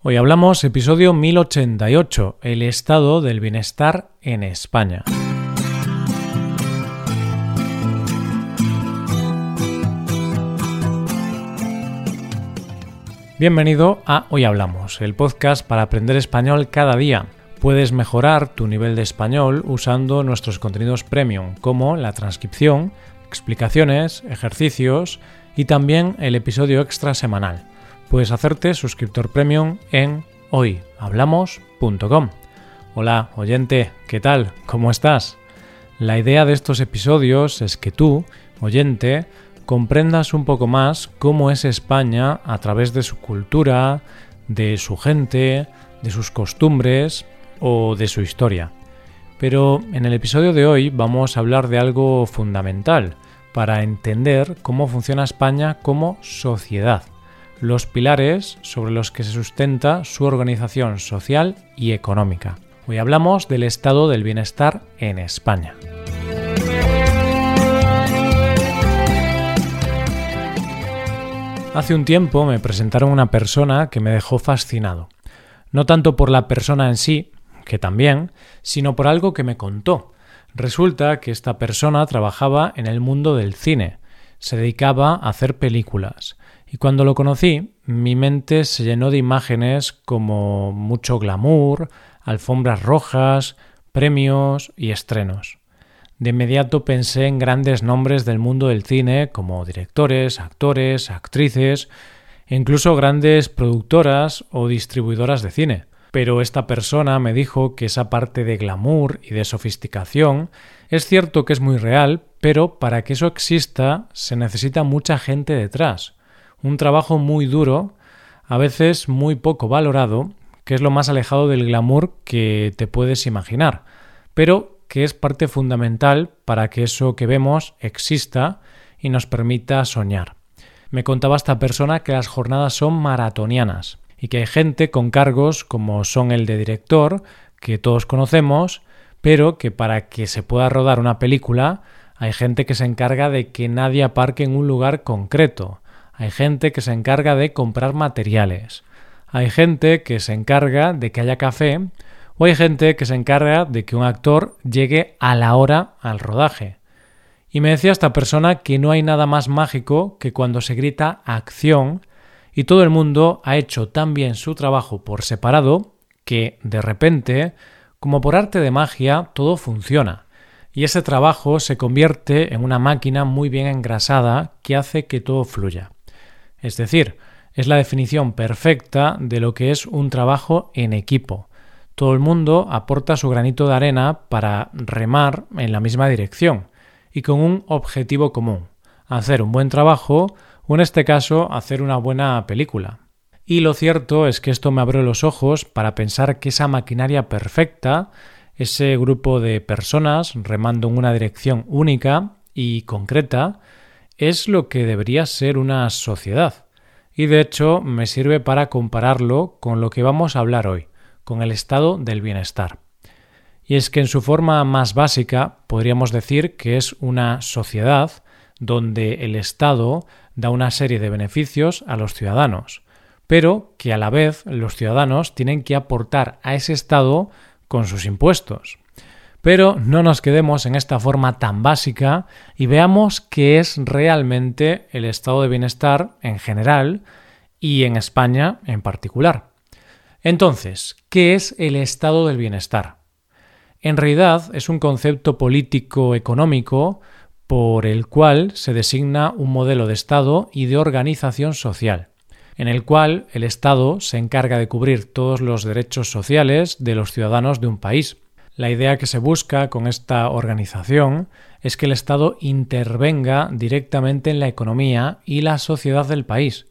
Hoy hablamos episodio 1088, el estado del bienestar en España. Bienvenido a Hoy Hablamos, el podcast para aprender español cada día. Puedes mejorar tu nivel de español usando nuestros contenidos premium, como la transcripción, explicaciones, ejercicios y también el episodio extra semanal puedes hacerte suscriptor premium en hoyhablamos.com. Hola, oyente, ¿qué tal? ¿Cómo estás? La idea de estos episodios es que tú, oyente, comprendas un poco más cómo es España a través de su cultura, de su gente, de sus costumbres o de su historia. Pero en el episodio de hoy vamos a hablar de algo fundamental para entender cómo funciona España como sociedad los pilares sobre los que se sustenta su organización social y económica. Hoy hablamos del estado del bienestar en España. Hace un tiempo me presentaron una persona que me dejó fascinado. No tanto por la persona en sí, que también, sino por algo que me contó. Resulta que esta persona trabajaba en el mundo del cine, se dedicaba a hacer películas, y cuando lo conocí, mi mente se llenó de imágenes como mucho glamour, alfombras rojas, premios y estrenos. De inmediato pensé en grandes nombres del mundo del cine como directores, actores, actrices e incluso grandes productoras o distribuidoras de cine. Pero esta persona me dijo que esa parte de glamour y de sofisticación es cierto que es muy real, pero para que eso exista se necesita mucha gente detrás un trabajo muy duro, a veces muy poco valorado, que es lo más alejado del glamour que te puedes imaginar, pero que es parte fundamental para que eso que vemos exista y nos permita soñar. Me contaba esta persona que las jornadas son maratonianas y que hay gente con cargos como son el de director, que todos conocemos, pero que para que se pueda rodar una película hay gente que se encarga de que nadie aparque en un lugar concreto, hay gente que se encarga de comprar materiales. Hay gente que se encarga de que haya café. O hay gente que se encarga de que un actor llegue a la hora al rodaje. Y me decía esta persona que no hay nada más mágico que cuando se grita acción y todo el mundo ha hecho tan bien su trabajo por separado que, de repente, como por arte de magia, todo funciona. Y ese trabajo se convierte en una máquina muy bien engrasada que hace que todo fluya. Es decir, es la definición perfecta de lo que es un trabajo en equipo. Todo el mundo aporta su granito de arena para remar en la misma dirección y con un objetivo común, hacer un buen trabajo o en este caso hacer una buena película. Y lo cierto es que esto me abrió los ojos para pensar que esa maquinaria perfecta, ese grupo de personas remando en una dirección única y concreta, es lo que debería ser una sociedad. Y de hecho me sirve para compararlo con lo que vamos a hablar hoy, con el estado del bienestar. Y es que en su forma más básica podríamos decir que es una sociedad donde el Estado da una serie de beneficios a los ciudadanos, pero que a la vez los ciudadanos tienen que aportar a ese Estado con sus impuestos. Pero no nos quedemos en esta forma tan básica y veamos qué es realmente el estado de bienestar en general y en España en particular. Entonces, ¿qué es el estado del bienestar? En realidad es un concepto político económico por el cual se designa un modelo de Estado y de organización social, en el cual el Estado se encarga de cubrir todos los derechos sociales de los ciudadanos de un país, la idea que se busca con esta organización es que el Estado intervenga directamente en la economía y la sociedad del país,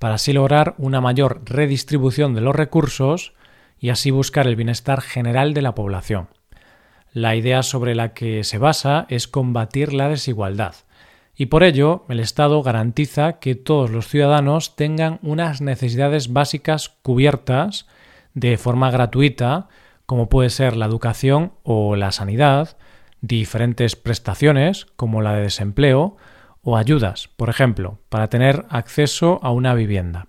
para así lograr una mayor redistribución de los recursos y así buscar el bienestar general de la población. La idea sobre la que se basa es combatir la desigualdad, y por ello el Estado garantiza que todos los ciudadanos tengan unas necesidades básicas cubiertas de forma gratuita como puede ser la educación o la sanidad, diferentes prestaciones como la de desempleo o ayudas, por ejemplo, para tener acceso a una vivienda.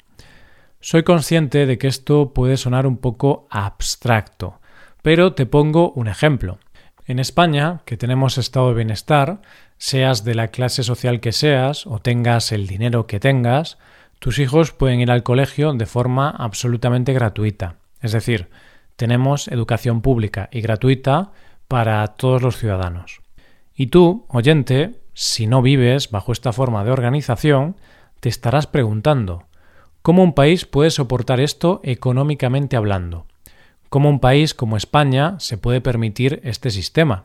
Soy consciente de que esto puede sonar un poco abstracto, pero te pongo un ejemplo. En España, que tenemos estado de bienestar, seas de la clase social que seas o tengas el dinero que tengas, tus hijos pueden ir al colegio de forma absolutamente gratuita. Es decir, tenemos educación pública y gratuita para todos los ciudadanos. Y tú, oyente, si no vives bajo esta forma de organización, te estarás preguntando ¿cómo un país puede soportar esto económicamente hablando? ¿Cómo un país como España se puede permitir este sistema?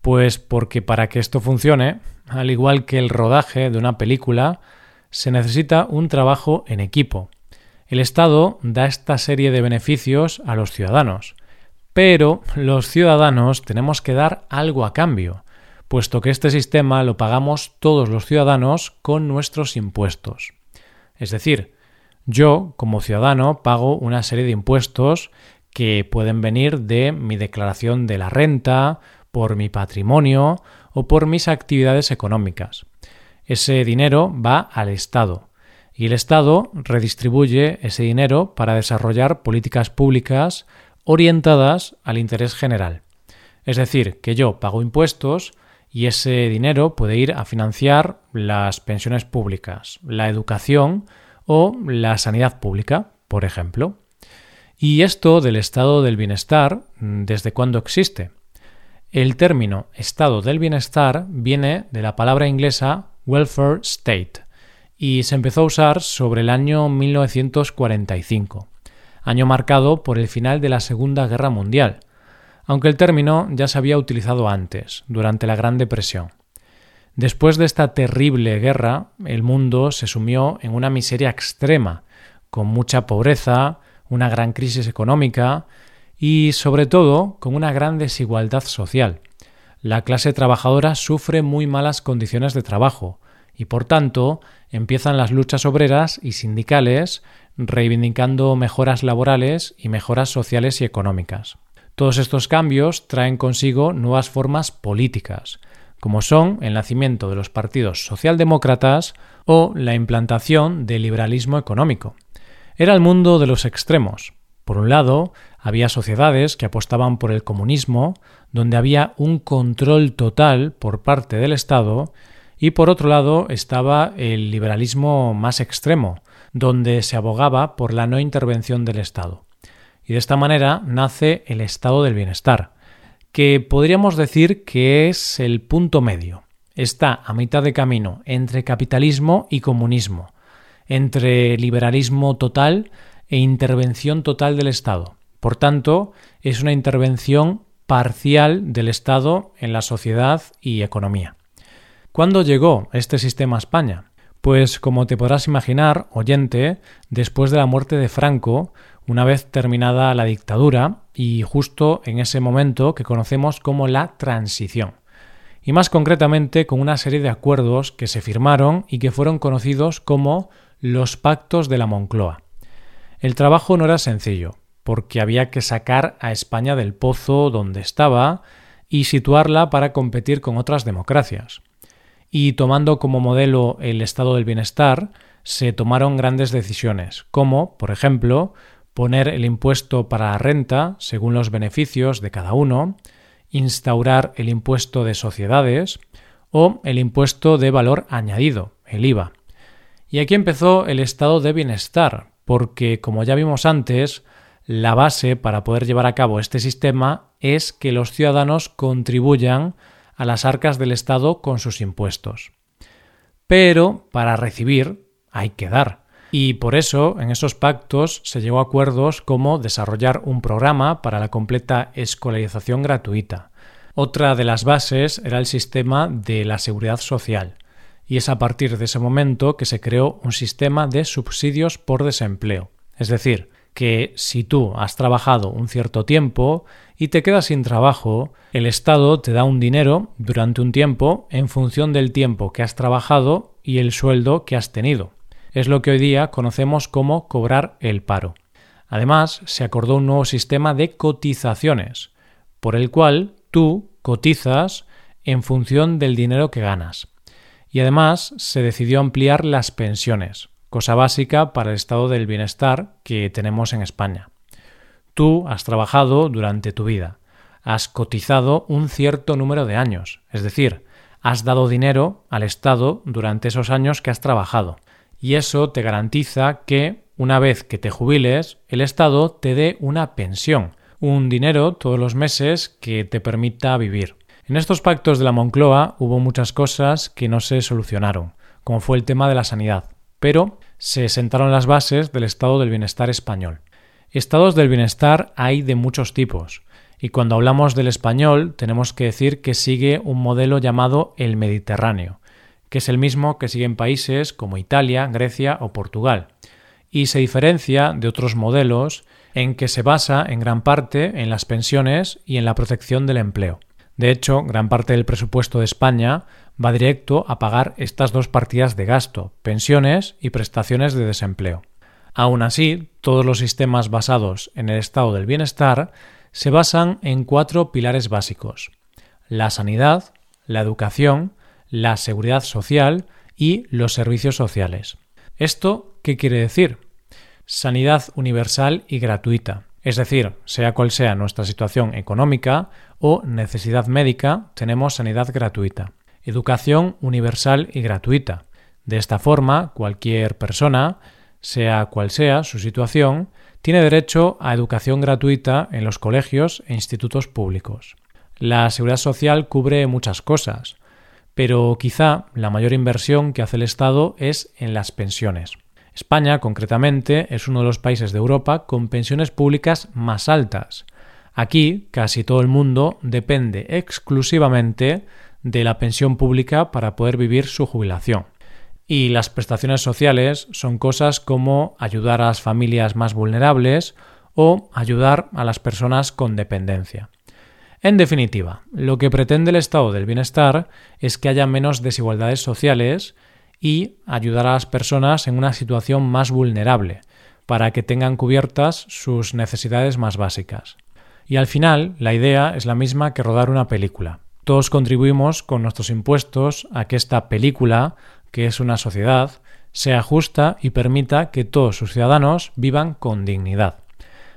Pues porque para que esto funcione, al igual que el rodaje de una película, se necesita un trabajo en equipo. El Estado da esta serie de beneficios a los ciudadanos, pero los ciudadanos tenemos que dar algo a cambio, puesto que este sistema lo pagamos todos los ciudadanos con nuestros impuestos. Es decir, yo, como ciudadano, pago una serie de impuestos que pueden venir de mi declaración de la renta, por mi patrimonio o por mis actividades económicas. Ese dinero va al Estado y el Estado redistribuye ese dinero para desarrollar políticas públicas orientadas al interés general. Es decir, que yo pago impuestos y ese dinero puede ir a financiar las pensiones públicas, la educación o la sanidad pública, por ejemplo. Y esto del estado del bienestar, ¿desde cuándo existe? El término estado del bienestar viene de la palabra inglesa welfare state y se empezó a usar sobre el año 1945, año marcado por el final de la Segunda Guerra Mundial, aunque el término ya se había utilizado antes, durante la Gran Depresión. Después de esta terrible guerra, el mundo se sumió en una miseria extrema, con mucha pobreza, una gran crisis económica y sobre todo con una gran desigualdad social. La clase trabajadora sufre muy malas condiciones de trabajo y por tanto empiezan las luchas obreras y sindicales reivindicando mejoras laborales y mejoras sociales y económicas. Todos estos cambios traen consigo nuevas formas políticas, como son el nacimiento de los partidos socialdemócratas o la implantación del liberalismo económico. Era el mundo de los extremos. Por un lado, había sociedades que apostaban por el comunismo, donde había un control total por parte del Estado, y por otro lado estaba el liberalismo más extremo, donde se abogaba por la no intervención del Estado. Y de esta manera nace el estado del bienestar, que podríamos decir que es el punto medio. Está a mitad de camino entre capitalismo y comunismo, entre liberalismo total e intervención total del Estado. Por tanto, es una intervención parcial del Estado en la sociedad y economía. ¿Cuándo llegó este sistema a España? Pues como te podrás imaginar, oyente, después de la muerte de Franco, una vez terminada la dictadura y justo en ese momento que conocemos como la transición. Y más concretamente con una serie de acuerdos que se firmaron y que fueron conocidos como los pactos de la Moncloa. El trabajo no era sencillo, porque había que sacar a España del pozo donde estaba y situarla para competir con otras democracias. Y tomando como modelo el estado del bienestar, se tomaron grandes decisiones, como, por ejemplo, poner el impuesto para la renta según los beneficios de cada uno, instaurar el impuesto de sociedades o el impuesto de valor añadido, el IVA. Y aquí empezó el estado de bienestar, porque, como ya vimos antes, la base para poder llevar a cabo este sistema es que los ciudadanos contribuyan a las arcas del Estado con sus impuestos. Pero para recibir hay que dar. Y por eso en esos pactos se llegó a acuerdos como desarrollar un programa para la completa escolarización gratuita. Otra de las bases era el sistema de la seguridad social. Y es a partir de ese momento que se creó un sistema de subsidios por desempleo. Es decir, que si tú has trabajado un cierto tiempo y te quedas sin trabajo, el Estado te da un dinero durante un tiempo en función del tiempo que has trabajado y el sueldo que has tenido. Es lo que hoy día conocemos como cobrar el paro. Además, se acordó un nuevo sistema de cotizaciones, por el cual tú cotizas en función del dinero que ganas. Y además se decidió ampliar las pensiones, cosa básica para el estado del bienestar que tenemos en España. Tú has trabajado durante tu vida, has cotizado un cierto número de años, es decir, has dado dinero al Estado durante esos años que has trabajado. Y eso te garantiza que, una vez que te jubiles, el Estado te dé una pensión, un dinero todos los meses que te permita vivir. En estos pactos de la Moncloa hubo muchas cosas que no se solucionaron, como fue el tema de la sanidad, pero se sentaron las bases del estado del bienestar español. Estados del bienestar hay de muchos tipos, y cuando hablamos del español tenemos que decir que sigue un modelo llamado el Mediterráneo, que es el mismo que siguen países como Italia, Grecia o Portugal, y se diferencia de otros modelos en que se basa en gran parte en las pensiones y en la protección del empleo. De hecho, gran parte del presupuesto de España va directo a pagar estas dos partidas de gasto, pensiones y prestaciones de desempleo. Aún así, todos los sistemas basados en el estado del bienestar se basan en cuatro pilares básicos la sanidad, la educación, la seguridad social y los servicios sociales. ¿Esto qué quiere decir? Sanidad universal y gratuita. Es decir, sea cual sea nuestra situación económica o necesidad médica, tenemos sanidad gratuita. Educación universal y gratuita. De esta forma, cualquier persona, sea cual sea su situación, tiene derecho a educación gratuita en los colegios e institutos públicos. La seguridad social cubre muchas cosas, pero quizá la mayor inversión que hace el Estado es en las pensiones. España, concretamente, es uno de los países de Europa con pensiones públicas más altas. Aquí casi todo el mundo depende exclusivamente de la pensión pública para poder vivir su jubilación. Y las prestaciones sociales son cosas como ayudar a las familias más vulnerables o ayudar a las personas con dependencia. En definitiva, lo que pretende el estado del bienestar es que haya menos desigualdades sociales y ayudar a las personas en una situación más vulnerable, para que tengan cubiertas sus necesidades más básicas. Y al final, la idea es la misma que rodar una película. Todos contribuimos con nuestros impuestos a que esta película que es una sociedad, sea justa y permita que todos sus ciudadanos vivan con dignidad.